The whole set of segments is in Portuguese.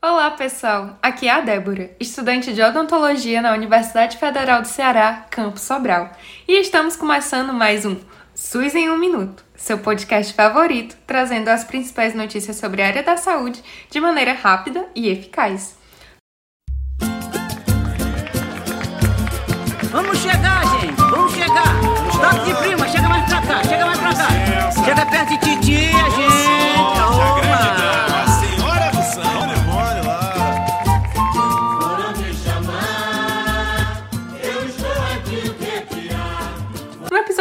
Olá, pessoal! Aqui é a Débora, estudante de odontologia na Universidade Federal do Ceará, Campo Sobral. E estamos começando mais um SUS em um Minuto, seu podcast favorito, trazendo as principais notícias sobre a área da saúde de maneira rápida e eficaz. Vamos chegar, gente! Vamos chegar!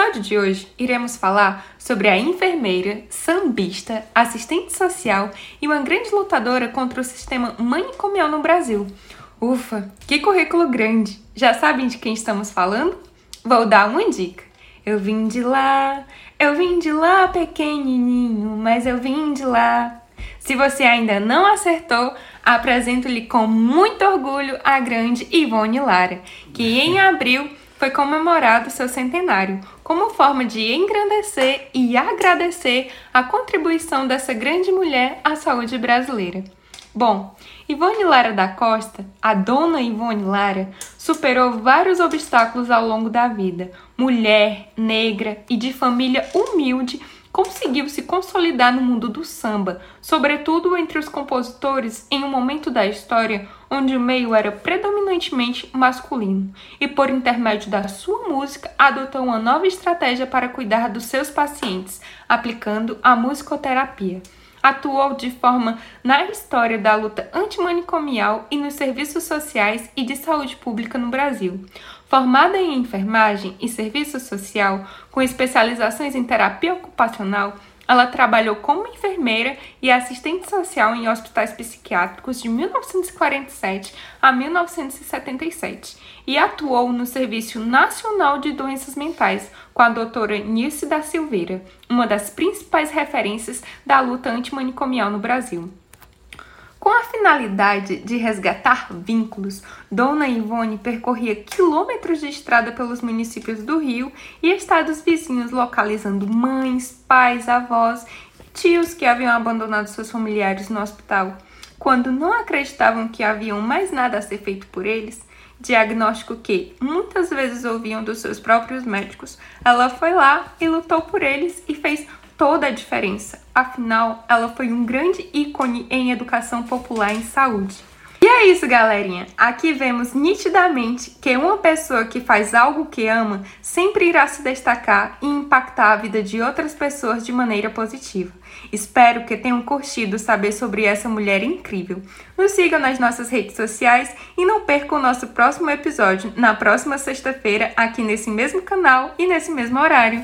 Episódio de hoje, iremos falar sobre a enfermeira, sambista, assistente social e uma grande lutadora contra o sistema manicomial no Brasil. Ufa, que currículo grande! Já sabem de quem estamos falando? Vou dar uma dica. Eu vim de lá, eu vim de lá pequenininho, mas eu vim de lá. Se você ainda não acertou, apresento-lhe com muito orgulho a grande Ivone Lara, que em abril foi comemorado seu centenário, como forma de engrandecer e agradecer a contribuição dessa grande mulher à saúde brasileira. Bom, Ivone Lara da Costa, a dona Ivone Lara, superou vários obstáculos ao longo da vida. Mulher, negra e de família humilde, conseguiu se consolidar no mundo do samba, sobretudo entre os compositores em um momento da história onde o meio era predominantemente masculino, e por intermédio da sua música adotou uma nova estratégia para cuidar dos seus pacientes, aplicando a musicoterapia. Atuou de forma na história da luta antimanicomial e nos serviços sociais e de saúde pública no Brasil. Formada em enfermagem e serviço social, com especializações em terapia ocupacional, ela trabalhou como enfermeira e assistente social em hospitais psiquiátricos de 1947 a 1977 e atuou no Serviço Nacional de Doenças Mentais com a doutora Nilce da Silveira, uma das principais referências da luta antimanicomial no Brasil. Com a finalidade de resgatar vínculos, Dona Ivone percorria quilômetros de estrada pelos municípios do Rio e estados vizinhos, localizando mães, pais, avós e tios que haviam abandonado seus familiares no hospital. Quando não acreditavam que haviam mais nada a ser feito por eles, diagnóstico que muitas vezes ouviam dos seus próprios médicos, ela foi lá e lutou por eles e fez toda a diferença. Afinal, ela foi um grande ícone em educação popular em saúde. E é isso, galerinha. Aqui vemos nitidamente que uma pessoa que faz algo que ama sempre irá se destacar e impactar a vida de outras pessoas de maneira positiva. Espero que tenham curtido saber sobre essa mulher incrível. Nos sigam nas nossas redes sociais e não percam o nosso próximo episódio na próxima sexta-feira aqui nesse mesmo canal e nesse mesmo horário.